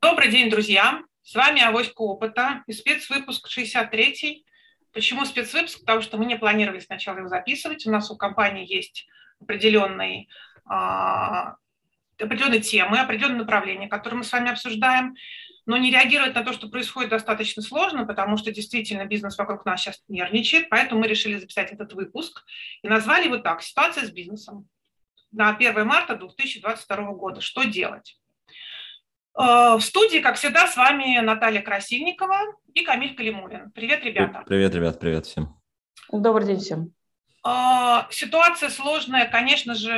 Добрый день, друзья! С вами Авоська Опыта и спецвыпуск 63. Почему спецвыпуск? Потому что мы не планировали сначала его записывать. У нас у компании есть определенные, а, определенные темы, определенные направления, которые мы с вами обсуждаем. Но не реагировать на то, что происходит, достаточно сложно, потому что действительно бизнес вокруг нас сейчас нервничает. Поэтому мы решили записать этот выпуск и назвали его так «Ситуация с бизнесом» на 1 марта 2022 года. Что делать? Э, в студии, как всегда, с вами Наталья Красильникова и Камиль Калимулин. Привет, ребята. Привет, ребят, привет всем. Добрый день всем. Э, ситуация сложная, конечно же,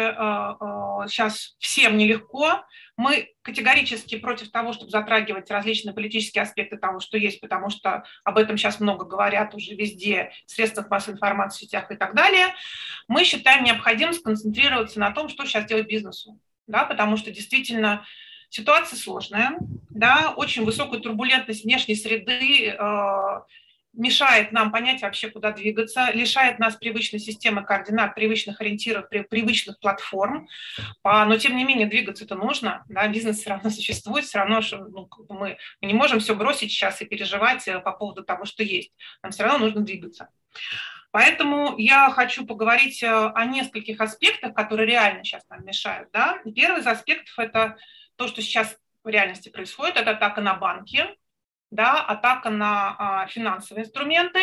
сейчас э, всем нелегко. Мы категорически против того, чтобы затрагивать различные политические аспекты того, что есть, потому что об этом сейчас много говорят уже везде, в средствах массовой информации, в сетях и так далее. Мы считаем необходимым сконцентрироваться на том, что сейчас делать бизнесу. Да, потому что действительно Ситуация сложная, да, очень высокая турбулентность внешней среды э, мешает нам понять вообще, куда двигаться, лишает нас привычной системы координат, привычных ориентиров, привычных платформ, но тем не менее двигаться это нужно, да, бизнес все равно существует, все равно что, ну, мы, мы не можем все бросить сейчас и переживать э, по поводу того, что есть, нам все равно нужно двигаться. Поэтому я хочу поговорить э, о нескольких аспектах, которые реально сейчас нам мешают. Да? Первый из аспектов – это то, что сейчас в реальности происходит, это атака на банки, да, атака на а, финансовые инструменты.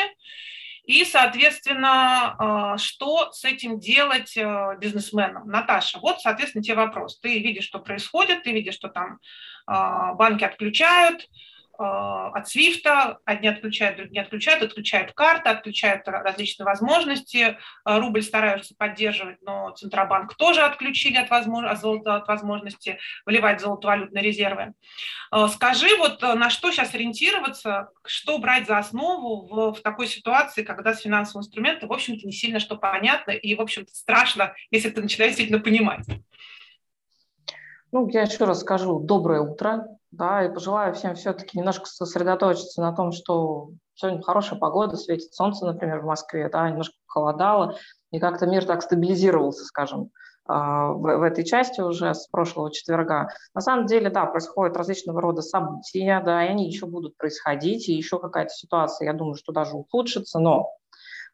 И, соответственно, а, что с этим делать а, бизнесменам? Наташа, вот, соответственно, тебе вопрос. Ты видишь, что происходит, ты видишь, что там а, банки отключают, Э, от Свифта, одни отключают, другие отключают, отключают карты, отключают различные возможности, э, рубль стараются поддерживать, но Центробанк тоже отключили от, возможно, от возможности выливать золотовалютные резервы. Э, скажи, вот на что сейчас ориентироваться, что брать за основу в, в такой ситуации, когда с финансовым инструментом, в общем-то, не сильно что понятно и, в общем-то, страшно, если ты начинаешь действительно понимать. Ну, я еще раз скажу доброе утро, да, и пожелаю всем все-таки немножко сосредоточиться на том, что сегодня хорошая погода, светит солнце, например, в Москве, да, немножко похолодало, и как-то мир так стабилизировался, скажем, а, в, в этой части уже с прошлого четверга. На самом деле, да, происходят различного рода события, да, и они еще будут происходить, и еще какая-то ситуация, я думаю, что даже ухудшится, но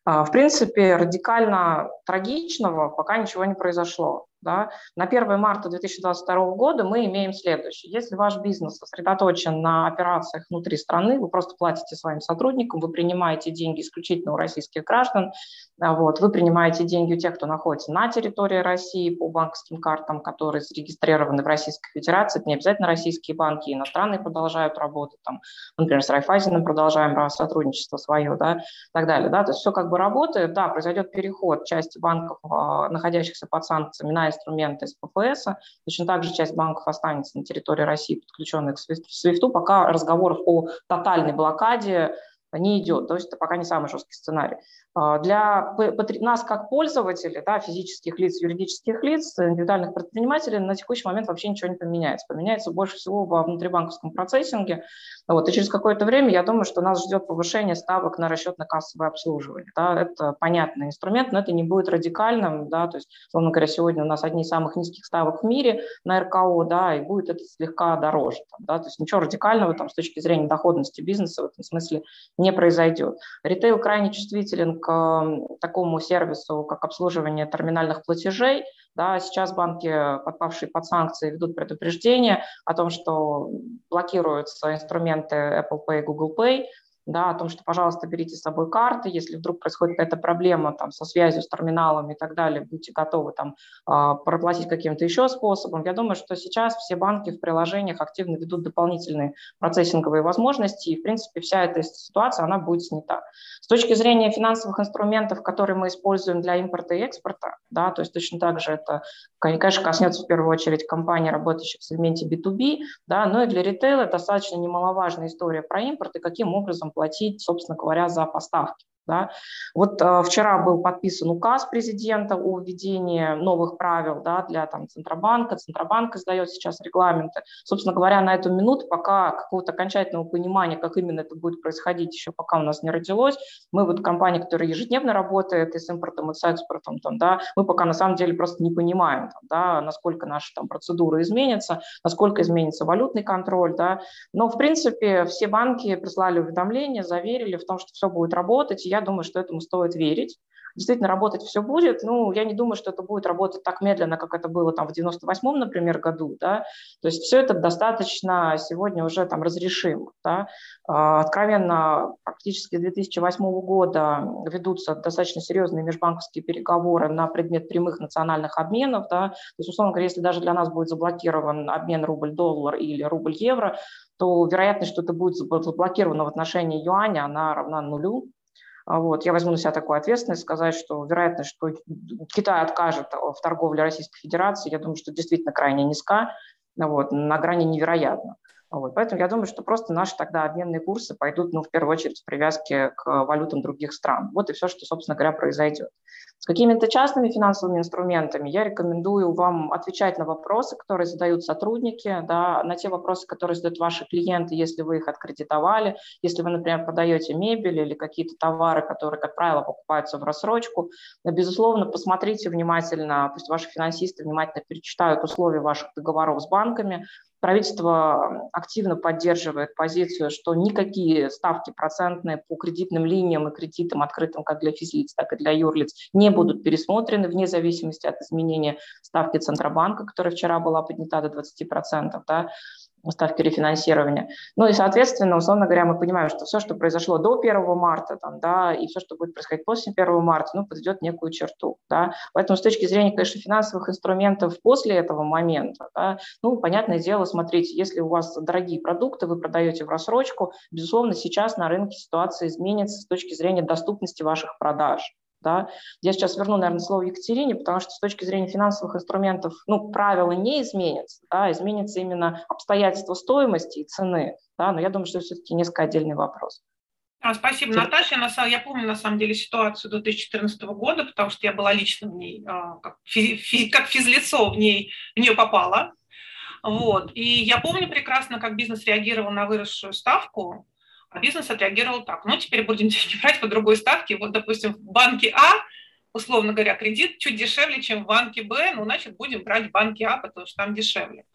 а, в принципе, радикально трагичного пока ничего не произошло. Да? На 1 марта 2022 года мы имеем следующее. Если ваш бизнес сосредоточен на операциях внутри страны, вы просто платите своим сотрудникам, вы принимаете деньги исключительно у российских граждан, вот, вы принимаете деньги у тех, кто находится на территории России по банковским картам, которые зарегистрированы в Российской Федерации. Это не обязательно российские банки, иностранные продолжают работать. Там, например, с Райфайзеном продолжаем сотрудничество свое, да, и так далее. Да? То есть все как бы работает. Да, произойдет переход части банков, а, находящихся под санкциями, на инструменты из ПФС. Точно так же часть банков останется на территории России, подключенных к SWIFT, пока разговоров о тотальной блокаде не идет. То есть это пока не самый жесткий сценарий. А, для нас как пользователей, да, физических лиц, юридических лиц, индивидуальных предпринимателей на текущий момент вообще ничего не поменяется. Поменяется больше всего во внутрибанковском процессинге. Вот, и через какое-то время я думаю, что нас ждет повышение ставок на расчетно-кассовое обслуживание. Да, это понятный инструмент, но это не будет радикальным. Да, то есть, условно говоря, сегодня у нас одни из самых низких ставок в мире на РКО, да, и будет это слегка дороже. Там, да, то есть ничего радикального там, с точки зрения доходности бизнеса в этом смысле не произойдет. Ритейл крайне чувствителен к такому сервису, как обслуживание терминальных платежей. Да, сейчас банки, подпавшие под санкции, ведут предупреждение о том, что блокируются инструменты Apple Pay, Google Pay, да, о том, что, пожалуйста, берите с собой карты, если вдруг происходит какая-то проблема там, со связью с терминалом и так далее, будьте готовы там, а, проплатить каким-то еще способом. Я думаю, что сейчас все банки в приложениях активно ведут дополнительные процессинговые возможности, и, в принципе, вся эта ситуация, она будет снята. С точки зрения финансовых инструментов, которые мы используем для импорта и экспорта, да, то есть точно так же это, конечно, коснется в первую очередь компаний, работающих в сегменте B2B, да, но и для ритейла достаточно немаловажная история про импорт и каким образом платить, собственно говоря, за поставки. Да? Вот э, вчера был подписан указ президента о введении новых правил да, для там, Центробанка. Центробанк издает сейчас регламенты. Собственно говоря, на эту минуту пока какого-то окончательного понимания, как именно это будет происходить, еще пока у нас не родилось. Мы вот компания, которая ежедневно работает и с импортом, и с экспортом, там, да, мы пока на самом деле просто не понимаем, там, да, насколько наши там, процедуры изменятся, насколько изменится валютный контроль. Да. Но, в принципе, все банки прислали уведомления, заверили в том, что все будет работать. И я думаю, что этому стоит верить. Действительно, работать все будет. Ну, я не думаю, что это будет работать так медленно, как это было там в 98-м, например, году. Да? То есть все это достаточно сегодня уже там разрешимо. Да? А, откровенно, практически с 2008 года ведутся достаточно серьезные межбанковские переговоры на предмет прямых национальных обменов. Да? То есть, условно говоря, если даже для нас будет заблокирован обмен рубль-доллар или рубль-евро, то вероятность, что это будет заблокировано в отношении юаня, она равна нулю. А вот. Я возьму на себя такую ответственность, сказать, что вероятность, что Китай откажет в торговле Российской Федерации, я думаю, что действительно крайне низка, вот, на грани невероятно. Вот. Поэтому я думаю, что просто наши тогда обменные курсы пойдут, ну, в первую очередь, в привязке к валютам других стран. Вот и все, что, собственно говоря, произойдет. С какими-то частными финансовыми инструментами я рекомендую вам отвечать на вопросы, которые задают сотрудники, да, на те вопросы, которые задают ваши клиенты, если вы их откредитовали, если вы, например, продаете мебель или какие-то товары, которые, как правило, покупаются в рассрочку. Безусловно, посмотрите внимательно, пусть ваши финансисты внимательно перечитают условия ваших договоров с банками, Правительство активно поддерживает позицию, что никакие ставки процентные по кредитным линиям и кредитам, открытым как для физлиц, так и для юрлиц, не будут пересмотрены вне зависимости от изменения ставки Центробанка, которая вчера была поднята до 20%. Да ставки рефинансирования. Ну и, соответственно, условно говоря, мы понимаем, что все, что произошло до 1 марта, там, да, и все, что будет происходить после 1 марта, ну, подведет некую черту. Да. Поэтому с точки зрения, конечно, финансовых инструментов после этого момента, да, ну, понятное дело, смотрите, если у вас дорогие продукты, вы продаете в рассрочку, безусловно, сейчас на рынке ситуация изменится с точки зрения доступности ваших продаж. Да? Я сейчас верну, наверное, слово Екатерине, потому что с точки зрения финансовых инструментов ну, правила не изменятся, да? изменится именно обстоятельства стоимости и цены. Да? Но я думаю, что это все-таки несколько отдельный вопрос. А, спасибо. Наташа. Я, я помню, на самом деле, ситуацию 2014 года, потому что я была лично в ней, а, как физлицо в, ней, в нее попала. Вот. И я помню прекрасно, как бизнес реагировал на выросшую ставку, а бизнес отреагировал так. Ну, теперь будем деньги брать по другой ставке. Вот, допустим, в банке А, условно говоря, кредит чуть дешевле, чем в банке Б, ну, значит, будем брать в банке А, потому что там дешевле.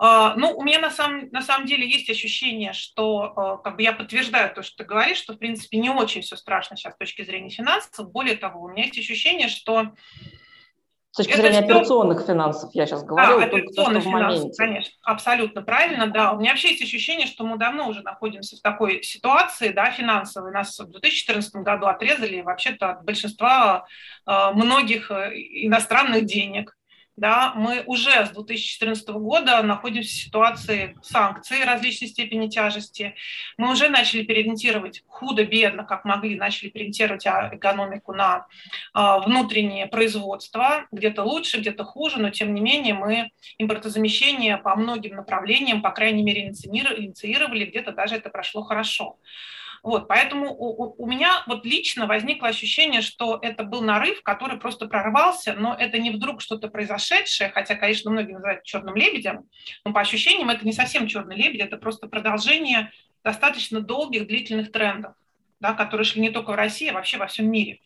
Uh, ну, у меня на самом, на самом деле есть ощущение, что uh, как бы я подтверждаю то, что ты говоришь, что, в принципе, не очень все страшно сейчас с точки зрения финансов. Более того, у меня есть ощущение, что точки это зрения все... операционных финансов я сейчас говорю, да, только то, что в моменте. Конечно, абсолютно правильно, да. У меня вообще есть ощущение, что мы давно уже находимся в такой ситуации, да, финансовой. Нас в 2014 году отрезали вообще-то от большинства э, многих э, иностранных денег да, мы уже с 2014 года находимся в ситуации санкций различной степени тяжести. Мы уже начали переориентировать худо-бедно, как могли, начали переориентировать а, экономику на а, внутреннее производство, где-то лучше, где-то хуже, но тем не менее мы импортозамещение по многим направлениям, по крайней мере, инициировали, где-то даже это прошло хорошо. Вот, поэтому у, у меня вот лично возникло ощущение, что это был нарыв, который просто прорвался, но это не вдруг что-то произошедшее, хотя, конечно, многие называют черным лебедем, но по ощущениям это не совсем черный лебедь, это просто продолжение достаточно долгих, длительных трендов, да, которые шли не только в России, а вообще во всем мире.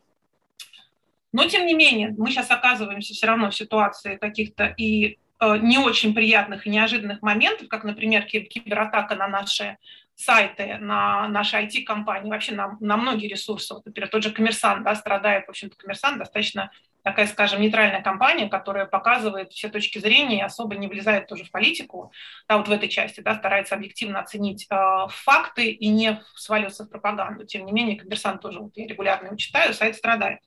Но, тем не менее, мы сейчас оказываемся все равно в ситуации каких-то и э, не очень приятных и неожиданных моментов, как, например, кибератака на наши сайты, на наши IT-компании, вообще на, на многие ресурсы. Вот, например, тот же коммерсант да, страдает, в общем-то, коммерсант достаточно такая, скажем, нейтральная компания, которая показывает все точки зрения и особо не влезает тоже в политику, да, вот в этой части, да, старается объективно оценить э, факты и не сваливаться в пропаганду. Тем не менее, коммерсант тоже, вот я регулярно его читаю, сайт страдает.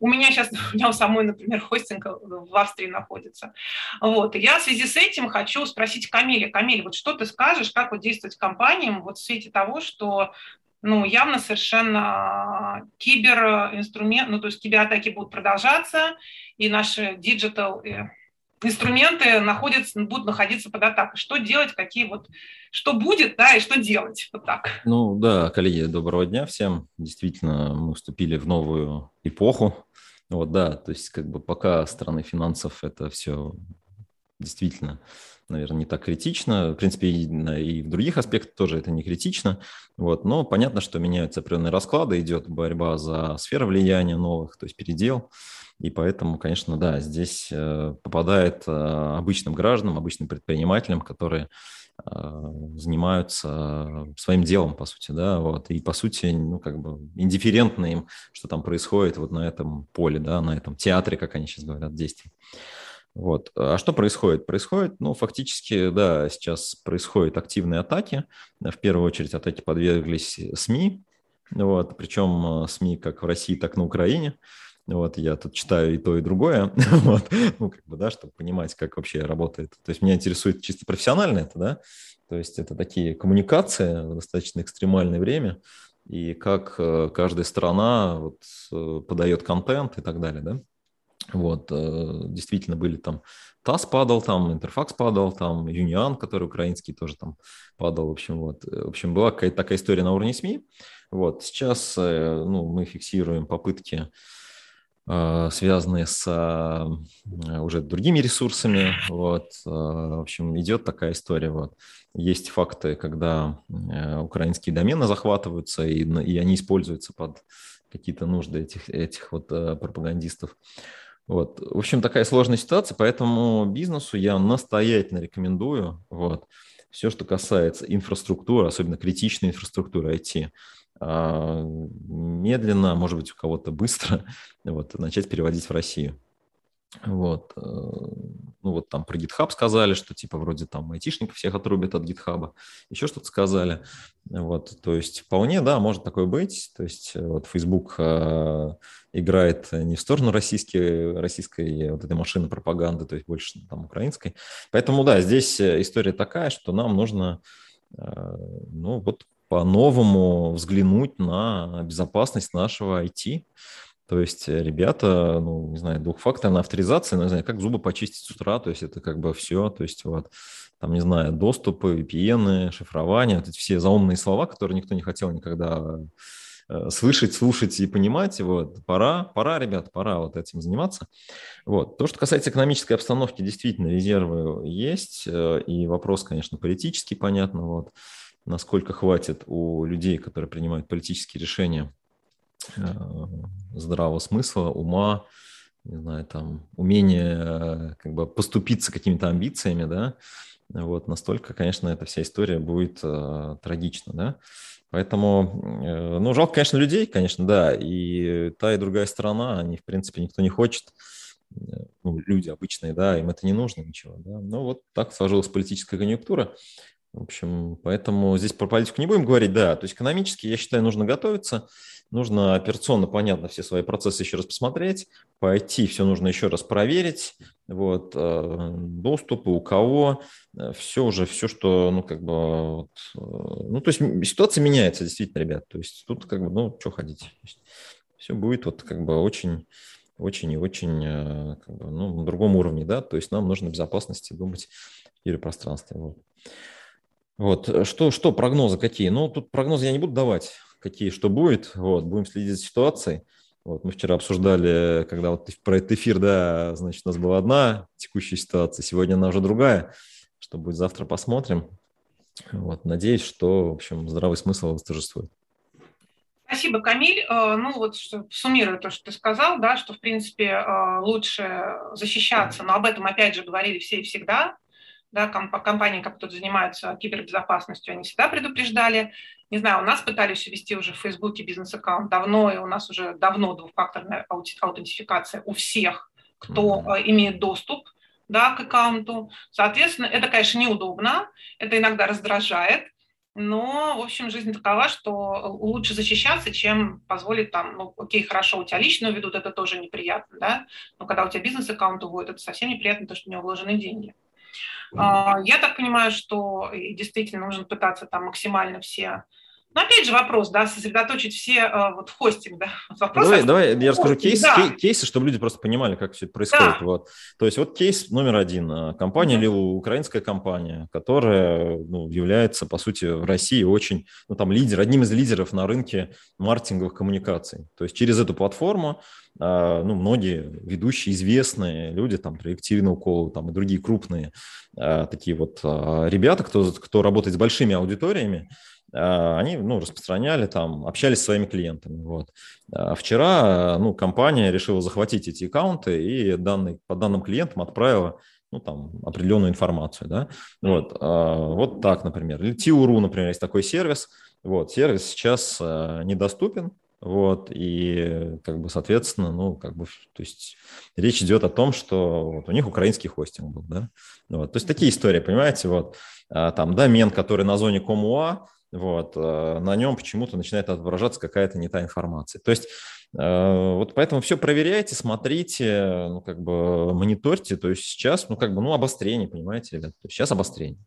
У меня сейчас, у меня у самой, например, хостинг в Австрии находится. Вот. И я в связи с этим хочу спросить Камиля. Камиль, вот что ты скажешь, как вот действовать компаниям вот в свете того, что ну, явно совершенно киберинструмент, ну, то есть кибератаки будут продолжаться, и наши digital инструменты находятся, будут находиться под атакой. Что делать, какие вот, что будет, да, и что делать, вот так. Ну да, коллеги, доброго дня всем. Действительно, мы вступили в новую эпоху. Вот, да, то есть как бы пока стороны финансов это все действительно, наверное, не так критично. В принципе, и, и в других аспектах тоже это не критично. Вот, но понятно, что меняются определенные расклады, идет борьба за сферы влияния новых, то есть передел. И поэтому, конечно, да, здесь э, попадает э, обычным гражданам, обычным предпринимателям, которые э, занимаются своим делом, по сути, да, вот, и, по сути, ну, как бы индифферентно им, что там происходит вот на этом поле, да, на этом театре, как они сейчас говорят, действий. Вот. А что происходит? Происходит, ну, фактически, да, сейчас происходят активные атаки. В первую очередь атаки подверглись СМИ, вот, причем СМИ как в России, так и на Украине. Вот, я тут читаю и то, и другое, вот, ну, как бы, да, чтобы понимать, как вообще работает. То есть меня интересует чисто профессионально это, да, то есть это такие коммуникации в достаточно экстремальное время, и как э, каждая страна вот, э, подает контент и так далее, да. Вот, э, действительно были там ТАСС падал, там Интерфакс падал, там Юниан, который украинский, тоже там падал. В общем, вот. В общем, была какая-то такая история на уровне СМИ. Вот. Сейчас ну, мы фиксируем попытки связанные с а, уже другими ресурсами. Вот. А, в общем, идет такая история. Вот. Есть факты, когда э, украинские домены захватываются, и, и они используются под какие-то нужды этих, этих вот пропагандистов. Вот. В общем, такая сложная ситуация, поэтому бизнесу я настоятельно рекомендую вот, все, что касается инфраструктуры, особенно критичной инфраструктуры IT, медленно, может быть, у кого-то быстро, вот, начать переводить в Россию. Вот. Э, ну вот там про GitHub сказали, что типа вроде там айтишников всех отрубят от GitHub, еще что-то сказали. Вот, то есть вполне, да, может такое быть. То есть э, вот Facebook э, играет не в сторону российской, российской вот этой машины пропаганды, то есть больше там украинской. Поэтому, да, здесь история такая, что нам нужно ну вот по-новому взглянуть на безопасность нашего IT. То есть ребята, ну, не знаю, двухфакторная авторизация, ну, не знаю, как зубы почистить с утра, то есть это как бы все, то есть вот, там, не знаю, доступы, VPN, шифрование, вот эти все заумные слова, которые никто не хотел никогда э, слышать, слушать и понимать, вот, пора, пора, ребят, пора вот этим заниматься. Вот. То, что касается экономической обстановки, действительно, резервы есть, э, и вопрос, конечно, политический, понятно, вот, насколько хватит у людей, которые принимают политические решения, э, здравого смысла, ума, не знаю, там, умения э, как бы поступиться какими-то амбициями, да, вот настолько, конечно, эта вся история будет э, трагична, да. Поэтому, э, ну, жалко, конечно, людей, конечно, да, и та и другая сторона, они, в принципе, никто не хочет, э, ну, люди обычные, да, им это не нужно ничего, да. Но вот так сложилась политическая конъюнктура, в общем, поэтому здесь про политику не будем говорить, да. То есть экономически, я считаю, нужно готовиться, нужно операционно, понятно, все свои процессы еще раз посмотреть, пойти, все нужно еще раз проверить, вот, э, доступы у кого, э, все уже, все, что, ну, как бы, вот, э, ну, то есть ситуация меняется, действительно, ребят, то есть тут, как бы, ну, что ходить, все будет вот, как бы, очень очень и очень как бы, ну, на другом уровне, да, то есть нам нужно безопасности думать в киберпространстве. Вот. Вот, э, что, что прогнозы какие? Ну, тут прогнозы я не буду давать, какие, что будет. Вот, будем следить за ситуацией. Вот, мы вчера обсуждали, когда вот про этот эфир, да, значит, у нас была одна текущая ситуация, сегодня она уже другая. Что будет завтра, посмотрим. Вот, надеюсь, что, в общем, здравый смысл восторжествует. Спасибо, Камиль. Э, ну вот, суммируя то, что ты сказал, да, что, в принципе, э, лучше защищаться, но об этом, опять же, говорили все и всегда, да, компании, которые занимаются кибербезопасностью, они всегда предупреждали. Не знаю, у нас пытались ввести уже в Фейсбуке бизнес-аккаунт давно, и у нас уже давно двухфакторная аутентификация у всех, кто mm-hmm. имеет доступ да, к аккаунту. Соответственно, это, конечно, неудобно, это иногда раздражает, но, в общем, жизнь такова, что лучше защищаться, чем позволить там, ну, окей, хорошо, у тебя лично ведут, это тоже неприятно, да, но когда у тебя бизнес-аккаунт уводит, это совсем неприятно, то, что у него вложены деньги. А, я так понимаю, что действительно нужно пытаться там максимально все Ну, опять же вопрос, да, сосредоточить все э, вот в хостинг, да. Вопрос давай, давай я расскажу кейс, да. кейсы, чтобы люди просто понимали, как все это происходит. Да. Вот. То есть вот кейс номер один. Э, компания Лилу, украинская компания, которая ну, является, по сути, в России очень, ну, там, лидер, одним из лидеров на рынке маркетинговых коммуникаций. То есть через эту платформу э, ну, многие ведущие, известные люди, там, Екатерина Уколова, там, и другие крупные такие вот ребята, кто, кто работает с большими аудиториями, они ну, распространяли там, общались с своими клиентами. Вот. А вчера ну, компания решила захватить эти аккаунты и данные, по данным клиентам отправила ну, там, определенную информацию. Да? Вот, а, вот так, например. Или Tiuru, например, есть такой сервис. Вот, сервис сейчас недоступен, вот, и, как бы, соответственно, ну, как бы, то есть речь идет о том, что вот у них украинский хостинг был, да, вот, то есть такие истории, понимаете, вот, там домен, который на зоне Комуа, вот, э, на нем почему-то начинает отображаться какая-то не та информация. То есть э, вот поэтому все проверяйте, смотрите, ну, как бы мониторьте. То есть сейчас, ну, как бы, ну, обострение, понимаете, ребят? То есть сейчас обострение.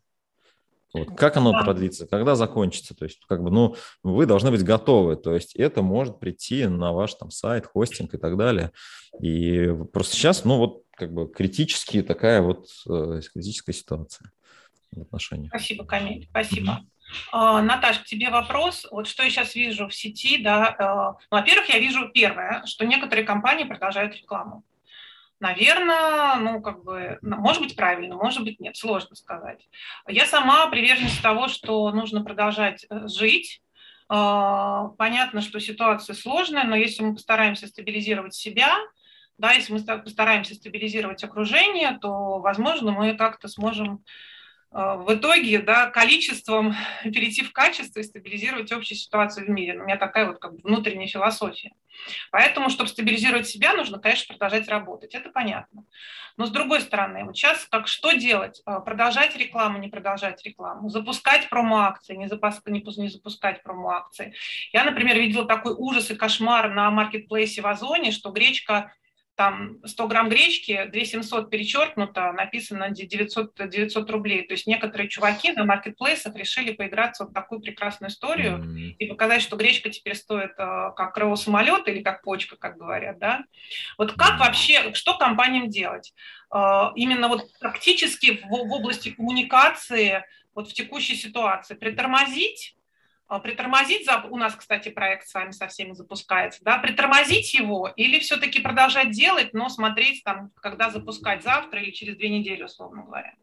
Вот. Как оно продлится, когда закончится? То есть, как бы, ну, вы должны быть готовы. То есть, это может прийти на ваш там сайт, хостинг и так далее. И просто сейчас, ну, вот, как бы, критически такая вот э, критическая ситуация в отношениях. Спасибо, Камиль, спасибо. Mm-hmm. А, Наташ, к тебе вопрос. Вот что я сейчас вижу в сети, да, э, ну, во-первых, я вижу первое, что некоторые компании продолжают рекламу. Наверное, ну, как бы, может быть, правильно, может быть, нет, сложно сказать. Я сама приверженец того, что нужно продолжать э, жить. А, понятно, что ситуация сложная, но если мы постараемся стабилизировать себя, да, если мы постараемся стабилизировать окружение, то, возможно, мы как-то сможем в итоге да, количеством перейти в качество и стабилизировать общую ситуацию в мире. У меня такая вот как бы внутренняя философия. Поэтому, чтобы стабилизировать себя, нужно, конечно, продолжать работать. Это понятно. Но с другой стороны, вот сейчас как что делать? Э, продолжать рекламу, не продолжать рекламу? Запускать промо-акции, не, запуск, не, не запускать промо-акции? Я, например, видела такой ужас и кошмар на маркетплейсе в Озоне, что гречка там 100 грамм гречки, 2700 перечеркнуто, написано 900, 900 рублей. То есть некоторые чуваки на маркетплейсах решили поиграться в такую прекрасную историю mm-hmm. и показать, что гречка теперь стоит э, как крыло самолета или как почка, как говорят, да. Вот как вообще, что компаниям делать? Э, именно вот практически в, в области коммуникации вот в текущей ситуации притормозить притормозить, у нас, кстати, проект с вами со всеми запускается, да, притормозить его или все-таки продолжать делать, но смотреть там, когда запускать завтра или через две недели, условно говоря.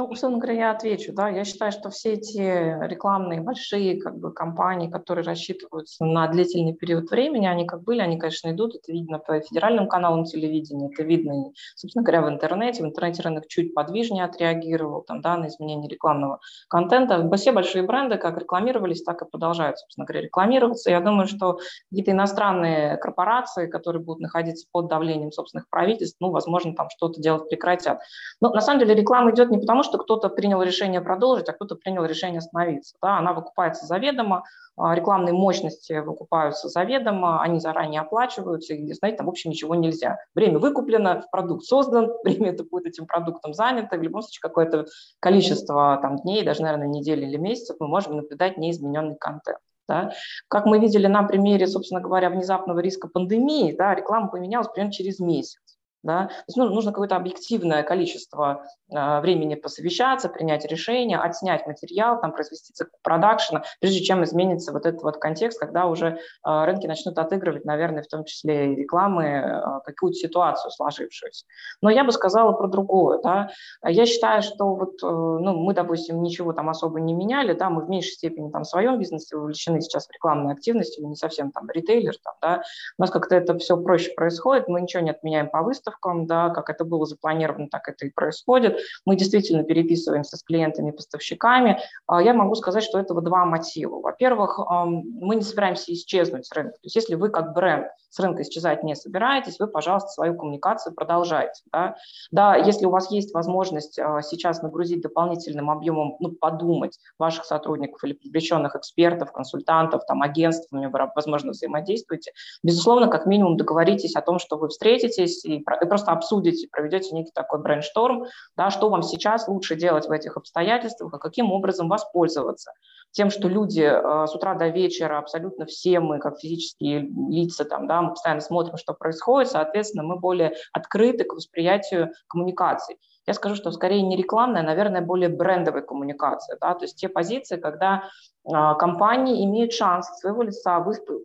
Ну, условно говоря, я отвечу. Да? Я считаю, что все эти рекламные большие как бы, компании, которые рассчитываются на длительный период времени, они как были, они, конечно, идут. Это видно по федеральным каналам телевидения, это видно, собственно говоря, в интернете. В интернете рынок чуть подвижнее отреагировал там, да, на изменение рекламного контента. Все большие бренды как рекламировались, так и продолжают, собственно говоря, рекламироваться. Я думаю, что какие-то иностранные корпорации, которые будут находиться под давлением собственных правительств, ну, возможно, там что-то делать прекратят. Но на самом деле реклама идет не потому, потому, что кто-то принял решение продолжить, а кто-то принял решение остановиться. Да, она выкупается заведомо, а, рекламные мощности выкупаются заведомо, они заранее оплачиваются, и, знаете, там, в общем, ничего нельзя. Время выкуплено, продукт создан, время это будет этим продуктом занято, в любом случае какое-то количество там, дней, даже, наверное, недели или месяцев мы можем наблюдать неизмененный контент. Да. Как мы видели на примере, собственно говоря, внезапного риска пандемии, да, реклама поменялась примерно через месяц. Да? То есть, ну, нужно какое-то объективное количество э, времени посовещаться, принять решение, отснять материал, там, произвести цикл продакшена, прежде чем изменится вот этот вот контекст, когда уже э, рынки начнут отыгрывать, наверное, в том числе и рекламы, э, какую-то ситуацию сложившуюся. Но я бы сказала про другое. Да? Я считаю, что вот, э, ну, мы, допустим, ничего там особо не меняли, да, мы в меньшей степени там в своем бизнесе увлечены сейчас в рекламной активности, мы не совсем там ритейлер, там, да, у нас как-то это все проще происходит, мы ничего не отменяем по выставкам, выставкам, да, как это было запланировано, так это и происходит. Мы действительно переписываемся с клиентами, поставщиками. А, я могу сказать, что этого два мотива. Во-первых, мы не собираемся исчезнуть с рынка. То есть если вы как бренд с рынка исчезать не собираетесь, вы, пожалуйста, свою коммуникацию продолжайте. Да, да если у вас есть возможность а, сейчас нагрузить дополнительным объемом, ну, подумать ваших сотрудников или привлеченных экспертов, консультантов, там, агентств, возможно, взаимодействуете, безусловно, как минимум договоритесь о том, что вы встретитесь и и просто обсудите, проведете некий такой брейншторм, да, что вам сейчас лучше делать в этих обстоятельствах, а каким образом воспользоваться тем, что люди э, с утра до вечера, абсолютно все мы, как физические лица, там, да, мы постоянно смотрим, что происходит, соответственно, мы более открыты к восприятию коммуникаций. Я скажу, что скорее не рекламная, а, наверное, более брендовая коммуникация. Да? То есть те позиции, когда компании имеют шанс от своего лица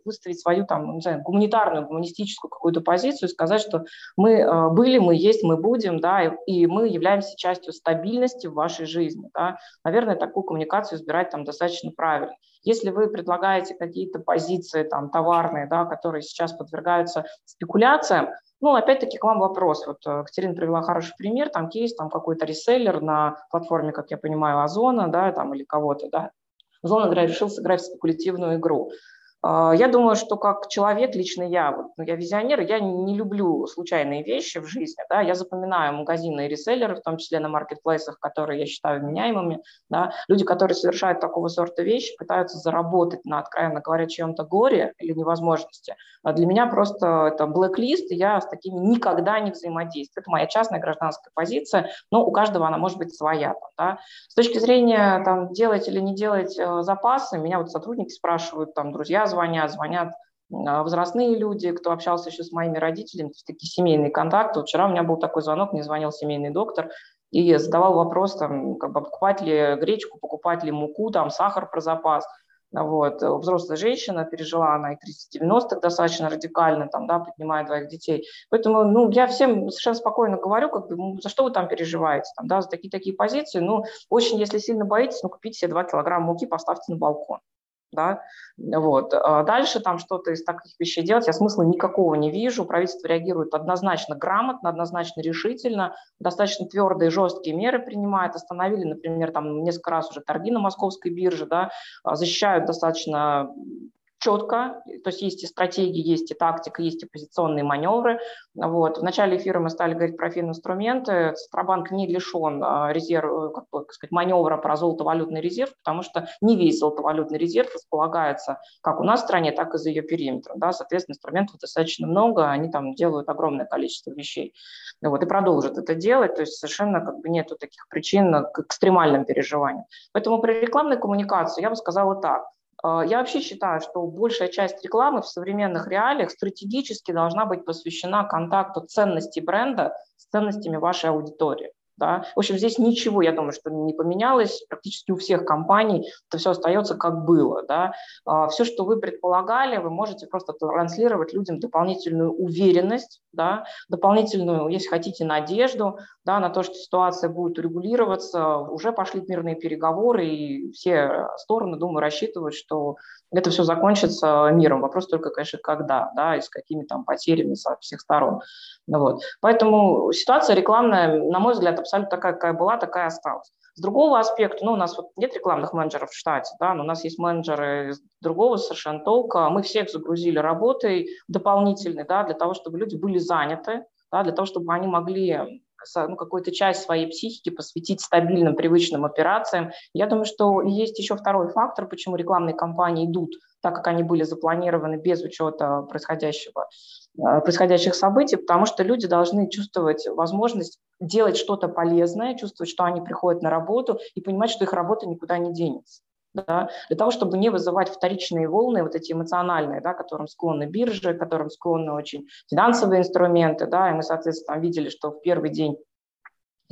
выставить свою там, не знаю, гуманитарную, гуманистическую какую-то позицию сказать, что мы э, были, мы есть, мы будем, да, и, и мы являемся частью стабильности в вашей жизни. Да? Наверное, такую коммуникацию избирать там достаточно правильно. Если вы предлагаете какие-то позиции там, товарные, да, которые сейчас подвергаются спекуляциям, ну, опять-таки, к вам вопрос. Вот э, Катерина привела хороший пример, там кейс, там какой-то реселлер на платформе, как я понимаю, Озона, да, там или кого-то, да. Озон решил сыграть в спекулятивную игру. А, я думаю, что как человек, лично я, вот, ну, я визионер, я не люблю случайные вещи в жизни, да, я запоминаю магазины и реселлеры, в том числе на маркетплейсах, которые я считаю вменяемыми, да, люди, которые совершают такого сорта вещи, пытаются заработать на, откровенно говоря, чьем-то горе или невозможности. А для меня просто это блэк-лист, я с такими никогда не взаимодействую. Это моя частная гражданская позиция, но у каждого она может быть своя. Да. С точки зрения там, делать или не делать э, запасы, меня вот сотрудники спрашивают, там, друзья звонят, звонят а, возрастные люди, кто общался еще с моими родителями, то есть такие семейные контакты. Вчера у меня был такой звонок, мне звонил семейный доктор и задавал вопрос, там, как бы, покупать ли гречку, покупать ли муку, там, сахар про запас. Вот. Взрослая женщина пережила, она и 30-90 достаточно радикально, там, да, поднимая двоих детей. Поэтому ну, я всем совершенно спокойно говорю, как бы, за что вы там переживаете, там, да, за такие-такие позиции. Ну, очень, если сильно боитесь, ну, купите себе 2 килограмма муки, поставьте на балкон да, вот. А дальше там что-то из таких вещей делать я смысла никакого не вижу. Правительство реагирует однозначно грамотно, однозначно решительно, достаточно твердые, жесткие меры принимает. Остановили, например, там несколько раз уже торги на московской бирже, да, а защищают достаточно четко, то есть есть и стратегии, есть и тактика, есть и позиционные маневры. Вот. В начале эфира мы стали говорить про фининструменты. Центробанк не лишен а, резерв, как бы, сказать, маневра про золотовалютный резерв, потому что не весь золотовалютный резерв располагается как у нас в стране, так и за ее периметром. Да? Соответственно, инструментов достаточно много, они там делают огромное количество вещей. Вот, и продолжат это делать, то есть совершенно как бы нету таких причин к экстремальным переживаниям. Поэтому при рекламной коммуникации я бы сказала так. А, я вообще считаю, что большая часть рекламы в современных реалиях стратегически должна быть посвящена контакту ценностей бренда с ценностями вашей аудитории. Да? В общем, здесь ничего, я думаю, что не поменялось. Практически у всех компаний это все остается как было. Да? А, все, что вы предполагали, вы можете просто транслировать людям дополнительную уверенность, да? дополнительную, если хотите, надежду да, на то, что ситуация будет урегулироваться. Уже пошли мирные переговоры, и все стороны, думаю, рассчитывают, что это все закончится миром. Вопрос только, конечно, когда, да, и с какими там потерями со всех сторон. Вот. Поэтому ситуация рекламная, на мой взгляд, абсолютно такая, какая была, такая осталась. С другого аспекта, ну, у нас вот нет рекламных менеджеров в штате, да, но у нас есть менеджеры из другого совершенно толка. Мы всех загрузили работой дополнительной, да, для того, чтобы люди были заняты, да, для того, чтобы они могли ну, какую-то часть своей психики посвятить стабильным, привычным операциям. Я думаю, что есть еще второй фактор, почему рекламные кампании идут так, как они были запланированы без учета происходящего, э, происходящих событий, потому что люди должны чувствовать возможность делать что-то полезное, чувствовать, что они приходят на работу и понимать, что их работа никуда не денется да, для того, чтобы не вызывать вторичные волны, вот эти эмоциональные, да, которым склонны биржи, которым склонны очень финансовые инструменты, да, и мы, соответственно, видели, что в первый день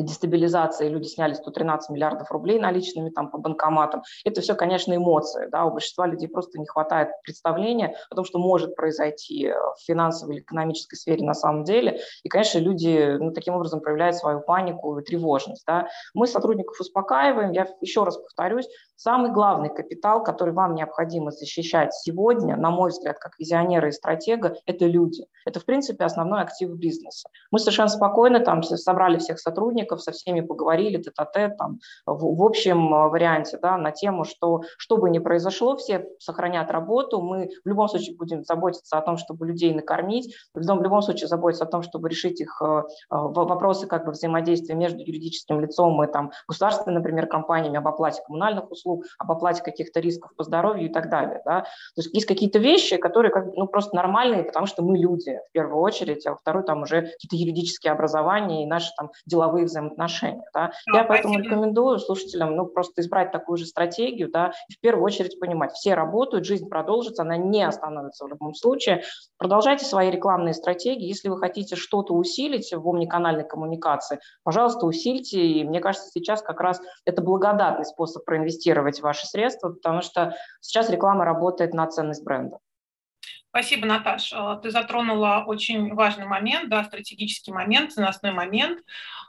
дестабилизации люди сняли 113 миллиардов рублей наличными там по банкоматам. Это все, конечно, эмоции. Да? У большинства людей просто не хватает представления о том, что может произойти в финансовой или экономической сфере на самом деле. И, конечно, люди ну, таким образом проявляют свою панику и тревожность. Да? Мы сотрудников успокаиваем. Я еще раз повторюсь, самый главный капитал, который вам необходимо защищать сегодня, на мой взгляд, как визионера и стратега, это люди. Это, в принципе, основной актив бизнеса. Мы совершенно спокойно там собрали всех сотрудников, сотрудников, со всеми поговорили тет-а-тет, там, в, в общем варианте, да, на тему, что что бы ни произошло, все сохранят работу, мы в любом случае будем заботиться о том, чтобы людей накормить, в любом, в любом случае заботиться о том, чтобы решить их э, вопросы как бы взаимодействия между юридическим лицом и там государственными, например, компаниями об оплате коммунальных услуг, об оплате каких-то рисков по здоровью и так далее. Да? То есть есть какие-то вещи, которые как, ну, просто нормальные, потому что мы люди в первую очередь, а во вторую там уже какие-то юридические образования и наши там деловые взаимоотношения. Да? Да, Я поэтому спасибо. рекомендую слушателям ну, просто избрать такую же стратегию, да, и в первую очередь понимать, все работают, жизнь продолжится, она не остановится в любом случае. Продолжайте свои рекламные стратегии. Если вы хотите что-то усилить в омниканальной коммуникации, пожалуйста, усильте. И мне кажется, сейчас как раз это благодатный способ проинвестировать ваши средства, потому что сейчас реклама работает на ценность бренда. Спасибо, Наташа. Ты затронула очень важный момент, да, стратегический момент, ценностной момент.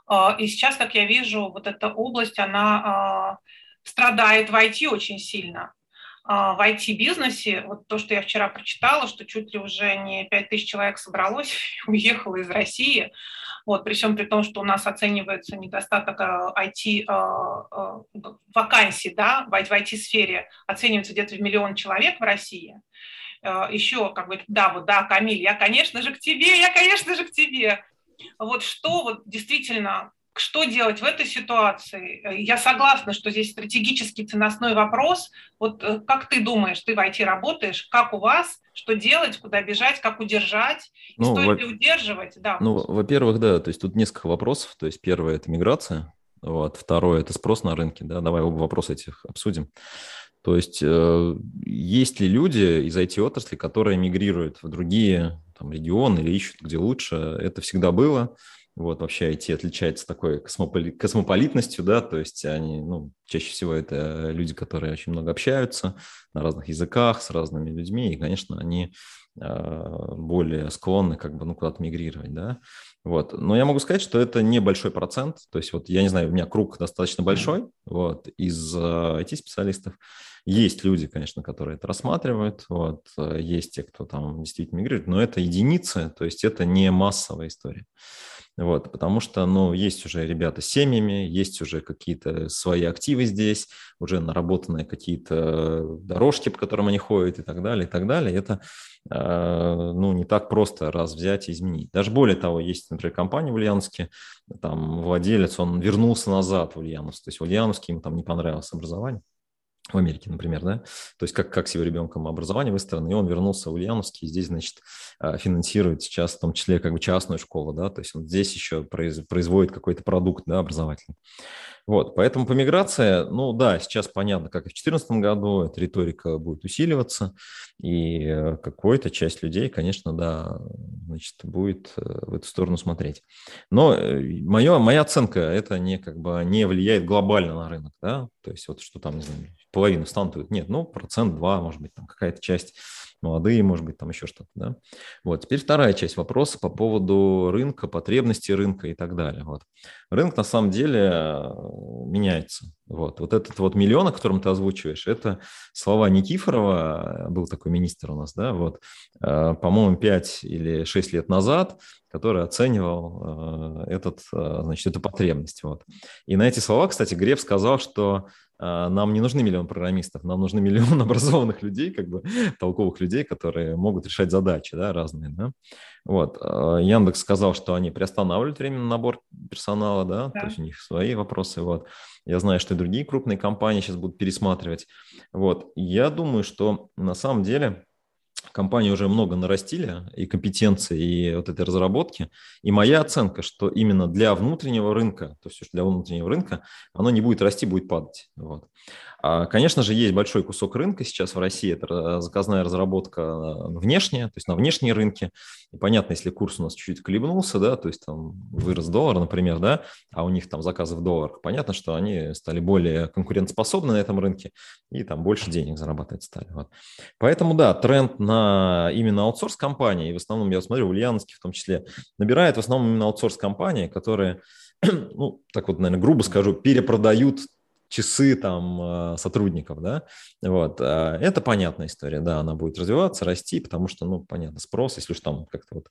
А, и сейчас, как я вижу, вот эта область, она а, страдает в IT очень сильно. А, в IT-бизнесе, вот то, что я вчера прочитала, что чуть ли уже не 5 тысяч человек собралось уехало из России, вот, при всем при том, что у нас оценивается недостаток IT-вакансий да, в IT-сфере, оценивается где-то в миллион человек в России – еще как бы, да, вот, да, Камиль, я, конечно же, к тебе, я, конечно же, к тебе. Вот что вот действительно, что делать в этой ситуации? Э, я согласна, что здесь стратегический ценностной вопрос. Вот э, как ты думаешь, ты в IT работаешь, как у вас, что делать, куда бежать, как удержать, ну, стоит во... ли удерживать? Да. Ну, во-первых, да, то есть тут несколько вопросов. То есть первое – это миграция, вот, второе – это спрос на рынке, да, давай оба вопроса этих обсудим. То есть э, есть ли люди из IT-отрасли, которые мигрируют в другие там, регионы или ищут где лучше? Это всегда было. Вот вообще IT отличается такой космополи- космополитностью, да, то есть они, ну, чаще всего это люди, которые очень много общаются на разных языках с разными людьми, и, конечно, они э, более склонны как бы, ну, куда-то мигрировать, да. Вот. Но я могу сказать, что это небольшой процент, то есть вот я не знаю, у меня круг достаточно большой, вот, из IT-специалистов, э, есть люди, конечно, которые это рассматривают, вот, э, есть те, кто там действительно мигрирует, но это единицы, то есть это не массовая история. Вот, потому что, ну, есть уже ребята с семьями, есть уже какие-то свои активы здесь, уже наработанные какие-то дорожки, по которым они ходят и так далее, и так далее. Это, э, ну, не так просто раз взять и изменить. Даже более того, есть, например, компания в Ульяновске, там владелец, он вернулся назад в Ульяновск, то есть в Ульяновске ему там не понравилось образование, в Америке, например, да, то есть как, как с его ребенком образование выстроено, и он вернулся в Ульяновск, и здесь, значит, а, финансирует сейчас в том числе как бы частную школу, да, то есть он здесь еще производит какой-то продукт, да, образовательный. Вот, поэтому по миграции, ну да, сейчас понятно, как и в 2014 году, эта риторика будет усиливаться, и э, какая-то часть людей, конечно, да, значит, будет э, в эту сторону смотреть. Но мое, моя оценка, это не как бы не влияет глобально на рынок, да, то есть вот что там, не знаю, половину станут, нет, ну, процент, два, может быть, там какая-то часть молодые, может быть, там еще что-то, да. Вот, теперь вторая часть вопроса по поводу рынка, потребностей рынка и так далее. Вот. Рынок на самом деле э, меняется. Вот, вот этот вот миллион, о котором ты озвучиваешь, это слова Никифорова, был такой министр у нас, да, вот, э, по-моему, 5 или 6 лет назад, который оценивал э, этот, значит, эту потребность. Вот. И на эти слова, кстати, Греф сказал, что нам не нужны миллион программистов, нам нужны миллион образованных людей, как бы толковых людей, которые могут решать задачи да, разные. Да? Вот. А, Яндекс сказал, что они приостанавливают временный набор персонала, да? да, то есть у них свои вопросы. Вот. Я знаю, что и другие крупные компании сейчас будут пересматривать. Вот. Я думаю, что на самом деле компании уже много нарастили и компетенции, и вот этой разработки. И моя оценка, что именно для внутреннего рынка, то есть для внутреннего рынка, оно не будет расти, будет падать. Вот. А, конечно же, есть большой кусок рынка сейчас в России, это заказная разработка э, внешняя, то есть на внешние рынки. И понятно, если курс у нас чуть-чуть колебнулся, да, то есть там вырос доллар, например, да, а у них там заказы в долларах, понятно, что они стали более конкурентоспособны на этом рынке и там больше денег зарабатывать стали. Вот. Поэтому, да, тренд на именно аутсорс-компании, и в основном, я смотрю, Ульяновский в том числе, набирает в основном именно аутсорс-компании, которые, ну, так вот, наверное, грубо скажу, перепродают часы там сотрудников, да, вот, это понятная история, да, она будет развиваться, расти, потому что, ну, понятно, спрос, если уж там как-то вот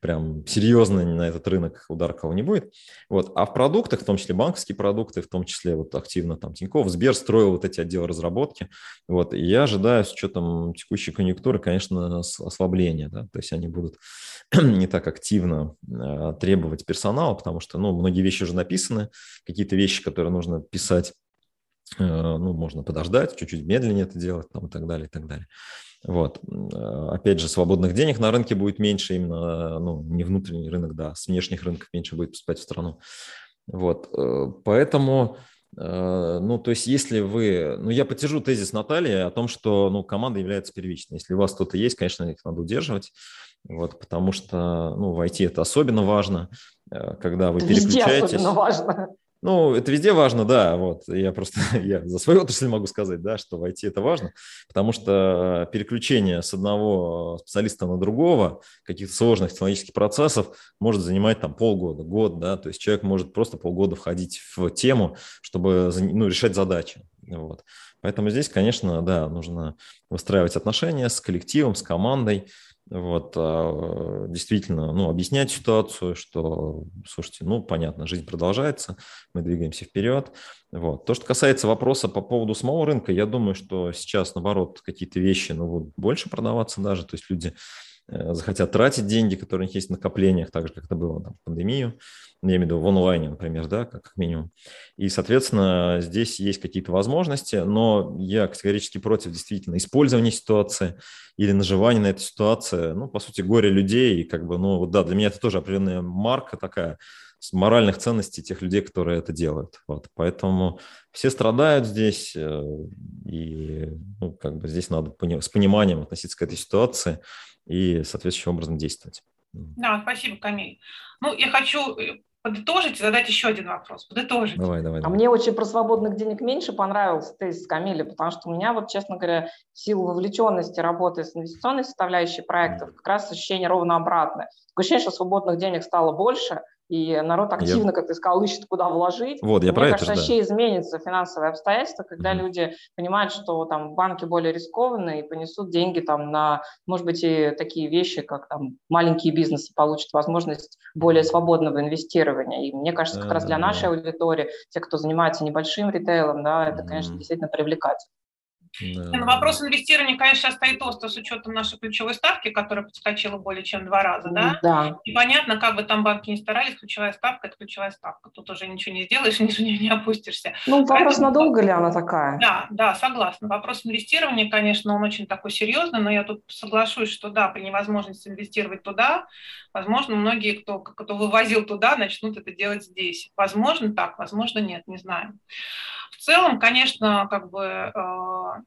прям серьезно на этот рынок удар кого не будет. Вот. А в продуктах, в том числе банковские продукты, в том числе вот активно там Тинькофф, Сбер строил вот эти отделы разработки. Вот. И я ожидаю с учетом текущей конъюнктуры, конечно, ослабления. Да? То есть они будут не так активно э, требовать персонала, потому что ну, многие вещи уже написаны, какие-то вещи, которые нужно писать ну, можно подождать, чуть-чуть медленнее это делать, там, и так далее, и так далее. Вот. Э, опять же, свободных денег на рынке будет меньше, именно, ну, не внутренний рынок, да, с внешних рынков меньше будет поступать в страну. Вот. Э, поэтому, э, ну, то есть, если вы, ну, я поддержу тезис Натальи о том, что, ну, команда является первичной. Если у вас кто-то есть, конечно, их надо удерживать, вот, потому что, ну, в IT это особенно важно, когда вы Везде переключаетесь. особенно важно. Ну, это везде важно, да. Вот я просто я за свою отрасль могу сказать, да, что в IT это важно, потому что переключение с одного специалиста на другого каких-то сложных технологических процессов может занимать там полгода, год, да. То есть человек может просто полгода входить в тему, чтобы ну, решать задачи. Вот. Поэтому здесь, конечно, да, нужно выстраивать отношения с коллективом, с командой, вот, а, действительно, ну, объяснять ситуацию, что, слушайте, ну, понятно, жизнь продолжается, мы двигаемся вперед. Вот. То, что касается вопроса по поводу самого рынка, я думаю, что сейчас, наоборот, какие-то вещи ну, будут больше продаваться даже, то есть люди захотят тратить деньги, которые у них есть в накоплениях, так же, как это было там, в пандемию, я имею в виду в онлайне, например, да, как минимум. И, соответственно, здесь есть какие-то возможности, но я категорически против действительно использования ситуации или наживания на этой ситуации. Ну, по сути, горе людей, как бы, ну, да, для меня это тоже определенная марка такая, с моральных ценностей тех людей, которые это делают. Вот. Поэтому все страдают здесь, э, и ну, как бы здесь надо с пониманием относиться к этой ситуации и соответствующим образом действовать. Да, спасибо, Камиль. Ну, я хочу э, подытожить и задать еще один вопрос. Подытожить. Давай, давай, давай. А мне очень про свободных денег меньше понравился тезис Камиля, потому что у меня, вот, честно говоря, в силу вовлеченности работы с инвестиционной составляющей проектов, как раз ощущение ровно обратное. Такое ощущение, что свободных денег стало больше – и народ активно, я... как ты сказал, ищет, куда вложить. Вот, я Мне про кажется, это вообще да. изменится финансовые обстоятельства, когда mm-hmm. люди понимают, что там банки более рискованные и понесут деньги там на, может быть, и такие вещи, как там маленькие бизнесы получат возможность более свободного инвестирования. И мне кажется, как раз для нашей аудитории, те, кто занимается небольшим ритейлом, да, это, конечно, действительно привлекательно. Да. На вопрос инвестирования, конечно, стоит остро с учетом нашей ключевой ставки, которая подскочила более чем два раза, да? Да. И понятно, как бы там банки не старались, ключевая ставка – это ключевая ставка. Тут уже ничего не сделаешь, ниже нее не опустишься. Ну, вопрос, Поэтому, надолго ли она такая? Да, да, согласна. Вопрос инвестирования, конечно, он очень такой серьезный, но я тут соглашусь, что да, при невозможности инвестировать туда, возможно, многие, кто, кто вывозил туда, начнут это делать здесь. Возможно так, возможно нет, не знаю. В целом, конечно, как бы э,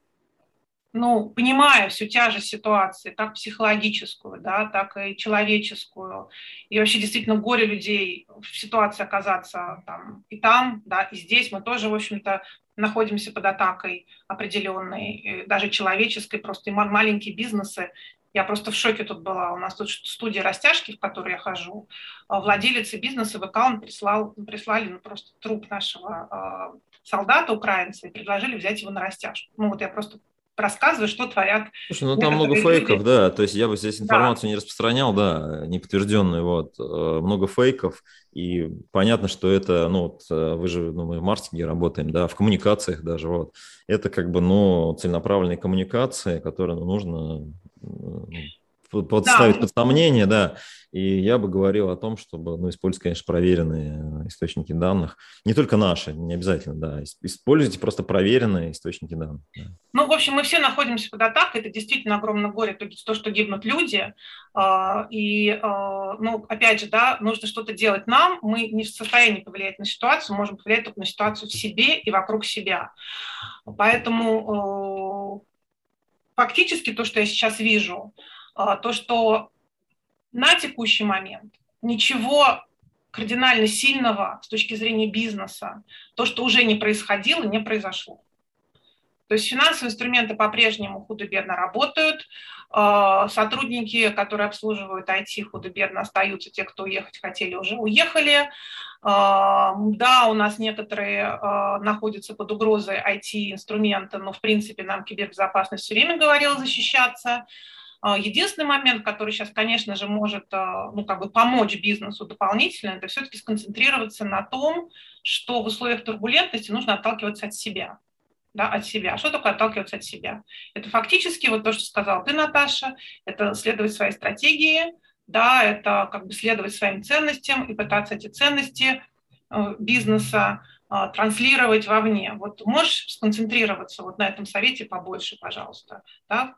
ну, понимая всю тяжесть ситуации, как психологическую, да, так и человеческую, и вообще действительно горе людей в ситуации оказаться там и там, да, и здесь, мы тоже, в общем-то, находимся под атакой определенной, даже человеческой, просто и маленькие бизнесы. Я просто в шоке тут была. У нас тут студия растяжки, в которой я хожу. А владелец бизнеса в аккаунт прислал, прислали ну, просто труп нашего э, солдата украинца и предложили взять его на растяжку. Ну вот я просто рассказываю, что творят. Слушай, ну там много фейков, люди. да, то есть я бы здесь информацию да. не распространял, да, неподтвержденную, вот, э, много фейков, и понятно, что это, ну, вот, э, вы же, ну, мы в маркетинге работаем, да, в коммуникациях даже, вот, это как бы, ну, целенаправленные коммуникации, которые ну, нужно подставить да. под сомнение, да, и я бы говорил о том, чтобы ну, использовать, конечно, проверенные источники данных. Не только наши, не обязательно, да. Используйте просто проверенные источники данных. Да. Ну, в общем, мы все находимся под атакой. Это действительно огромное горе, то, что гибнут люди. А, и, а, ну, опять же, да, нужно что-то делать нам. Мы не в состоянии повлиять на ситуацию, можем повлиять только на ситуацию в себе и вокруг себя. Поэтому фактически то, что я сейчас вижу, то, что на текущий момент ничего кардинально сильного с точки зрения бизнеса, то, что уже не происходило, не произошло. То есть финансовые инструменты по-прежнему худо-бедно работают, а, сотрудники, которые обслуживают IT худо-бедно остаются, те, кто уехать хотели, уже уехали. А, да, у нас некоторые а, находятся под угрозой IT-инструменты, но, в принципе, нам кибербезопасность все время говорила защищаться. Единственный момент, который сейчас, конечно же, может ну, как бы помочь бизнесу дополнительно, это все-таки сконцентрироваться на том, что в условиях турбулентности нужно отталкиваться от себя да, от себя. Что такое отталкиваться от себя? Это фактически вот то, что сказал ты, Наташа, это следовать своей стратегии, да, это как бы следовать своим ценностям и пытаться эти ценности э, бизнеса транслировать вовне. Вот можешь сконцентрироваться вот на этом совете побольше, пожалуйста, да?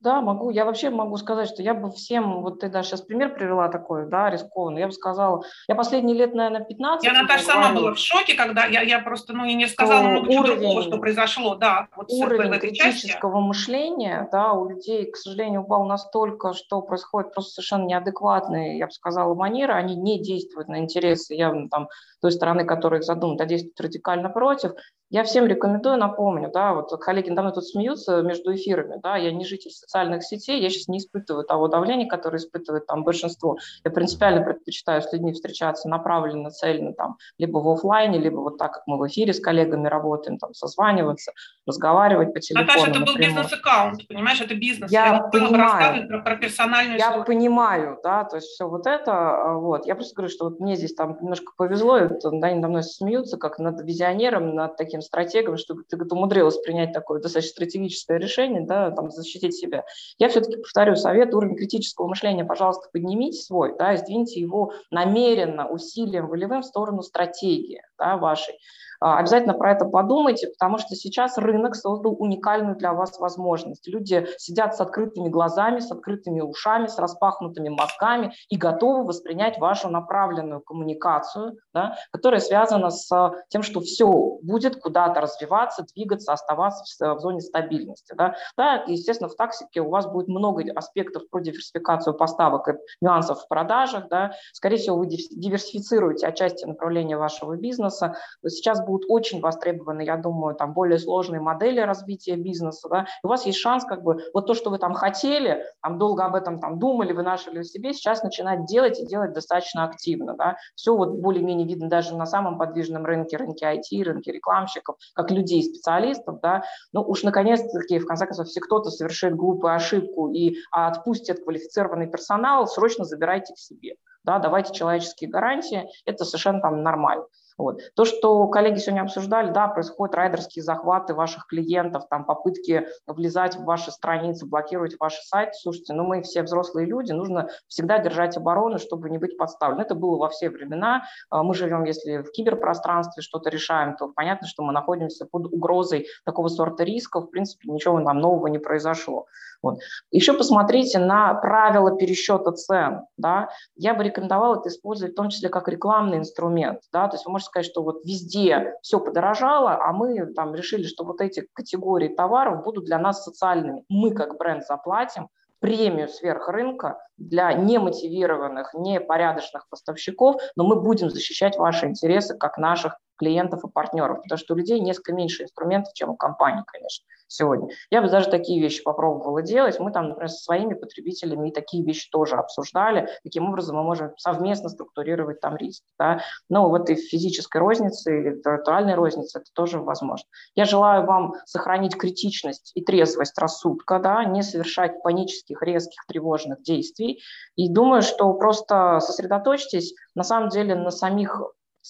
Да, могу. Я вообще могу сказать, что я бы всем, вот ты даже сейчас пример привела такой, да, рискованный, я бы сказала, я последние лет, наверное, 15... Я, Наташа, сама была в шоке, когда я, я просто, ну, и не сказала много чего другого, что произошло, да. Вот уровень в критического части. мышления, да, у людей, к сожалению, упал настолько, что происходит просто совершенно неадекватные, я бы сказала, манеры, они не действуют на интересы явно там той стороны, которая их задумает, а действуют радикально против. Я всем рекомендую, напомню, да, вот коллеги давно тут смеются между эфирами, да, я не житель социальных сетей, я сейчас не испытываю того давления, которое испытывает там большинство. Я принципиально предпочитаю с людьми встречаться направленно, цельно, там, либо в офлайне, либо вот так, как мы в эфире с коллегами работаем, там, созваниваться, разговаривать по телефону. Наташа, это был бизнес-аккаунт, понимаешь, это бизнес. Я, я понимаю. Про, про персональную Я историю. понимаю, да, то есть все вот это, а, вот. Я просто говорю, что вот мне здесь там немножко повезло, и, вот, они надо мной смеются, как над визионером, над таким стратегом, чтобы ты умудрилась принять такое достаточно стратегическое решение, да, там, защитить себя. Я все-таки повторю совет, уровень критического мышления, пожалуйста, поднимите свой, да, и сдвиньте его намеренно, усилием волевым в сторону стратегии да, вашей. А, обязательно про это подумайте, потому что сейчас рынок создал уникальную для вас возможность. Люди сидят с открытыми глазами, с открытыми ушами, с распахнутыми мозгами и готовы воспринять вашу направленную коммуникацию, да, которая связана с тем, что все будет куда-то развиваться, двигаться, оставаться в, в зоне стабильности. Да. Да, естественно, в таксике у вас будет много аспектов про диверсификацию поставок и нюансов в продажах. Да. Скорее всего, вы диверсифицируете отчасти направления вашего бизнеса. Сейчас будут очень востребованы, я думаю, там более сложные модели развития бизнеса, да, и у вас есть шанс как бы вот то, что вы там хотели, там долго об этом там думали, вынашивали в себе, сейчас начинать делать и делать достаточно активно, да, все вот более-менее видно даже на самом подвижном рынке, рынке IT, рынке рекламщиков, как людей, специалистов, да, ну уж наконец-таки, в конце концов, если кто-то совершит глупую ошибку и отпустит квалифицированный персонал, срочно забирайте к себе, да, давайте человеческие гарантии, это совершенно там нормально. Вот. То, что коллеги сегодня обсуждали, да, происходят райдерские захваты ваших клиентов, там попытки влезать в ваши страницы, блокировать ваши сайты. Слушайте, ну мы все взрослые люди, нужно всегда держать оборону, чтобы не быть подставлены. Это было во все времена. А, мы живем, если в киберпространстве что-то решаем, то понятно, что мы находимся под угрозой такого сорта рисков. В принципе, ничего нам нового не произошло. Вот. Еще посмотрите на правила пересчета цен. Да? Я бы рекомендовала это использовать в том числе как рекламный инструмент. Да? То есть вы можете сказать, что вот везде все подорожало, а мы там решили, что вот эти категории товаров будут для нас социальными. Мы как бренд заплатим премию сверх рынка для немотивированных, непорядочных поставщиков, но мы будем защищать ваши интересы как наших клиентов и партнеров, потому что у людей несколько меньше инструментов, чем у компаний, конечно сегодня. Я бы даже такие вещи попробовала делать. Мы там, например, со своими потребителями и такие вещи тоже обсуждали. Таким образом мы можем совместно структурировать там риски. Да? Но вот и в физической рознице или в виртуальной рознице это тоже возможно. Я желаю вам сохранить критичность и трезвость рассудка, да? не совершать панических, резких, тревожных действий. И думаю, что просто сосредоточьтесь на самом деле на самих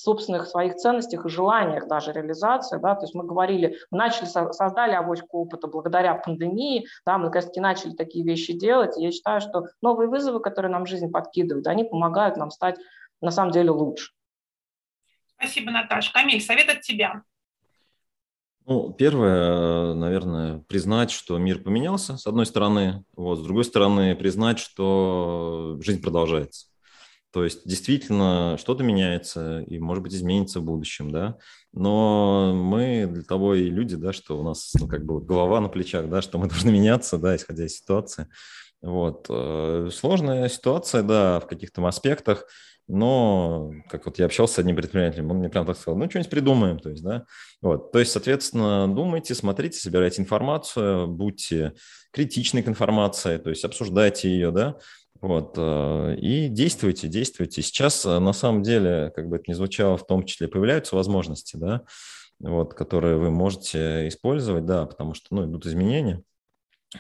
собственных своих ценностях и желаниях даже реализации, да, то есть мы говорили, мы начали, создали авоську опыта благодаря пандемии, да, мы, наконец-таки, начали такие вещи делать, и я считаю, что новые вызовы, которые нам жизнь подкидывает, они помогают нам стать на самом деле лучше. Спасибо, Наташа. Камиль, совет от тебя. Ну, первое, наверное, признать, что мир поменялся, с одной стороны, вот, с другой стороны, признать, что жизнь продолжается. То есть действительно что-то меняется и, может быть, изменится в будущем, да. Но мы для того и люди, да, что у нас, ну, как бы голова на плечах, да, что мы должны меняться, да, исходя из ситуации. Вот. Э, сложная ситуация, да, в каких-то аспектах. но как вот я общался с одним предпринимателем, он мне прям так сказал, ну, что-нибудь придумаем, то есть, да, вот, то есть, соответственно, думайте, смотрите, собирайте информацию, будьте критичны к информации, то есть, обсуждайте ее, да, вот, э, и действуйте, действуйте. Сейчас, э, на самом деле, как бы это ни звучало, в том числе появляются возможности, да, вот, которые вы можете использовать, да, потому что, ну, идут изменения.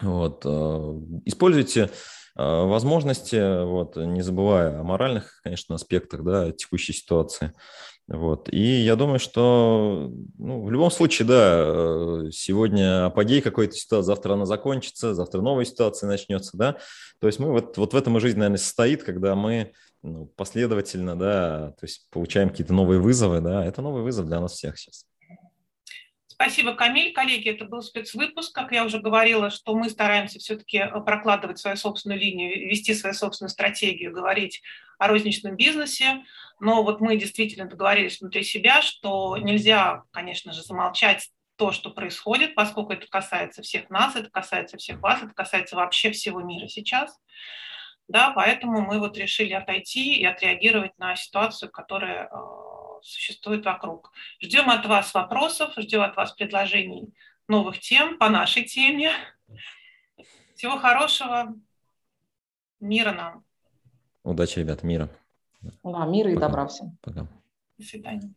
Вот, э, используйте возможности, вот, не забывая о моральных, конечно, аспектах да, текущей ситуации. Вот. И я думаю, что ну, в любом случае, да, сегодня апогей какой-то ситуации, завтра она закончится, завтра новая ситуация начнется, да. То есть мы вот, вот в этом и жизнь, наверное, состоит, когда мы ну, последовательно, да, то есть получаем какие-то новые вызовы, да, это новый вызов для нас всех сейчас. Спасибо, Камиль. Коллеги, это был спецвыпуск. Как я уже говорила, что мы стараемся все-таки прокладывать свою собственную линию, вести свою собственную стратегию, говорить о розничном бизнесе. Но вот мы действительно договорились внутри себя, что нельзя, конечно же, замолчать то, что происходит, поскольку это касается всех нас, это касается всех вас, это касается вообще всего мира сейчас. Да, поэтому мы вот решили отойти и отреагировать на ситуацию, которая э, существует вокруг. Ждем от вас вопросов, ждем от вас предложений новых тем по нашей теме. Всего хорошего. Мира нам. Удачи, ребят, мира. Да, мира и добра всем. Пока. До свидания.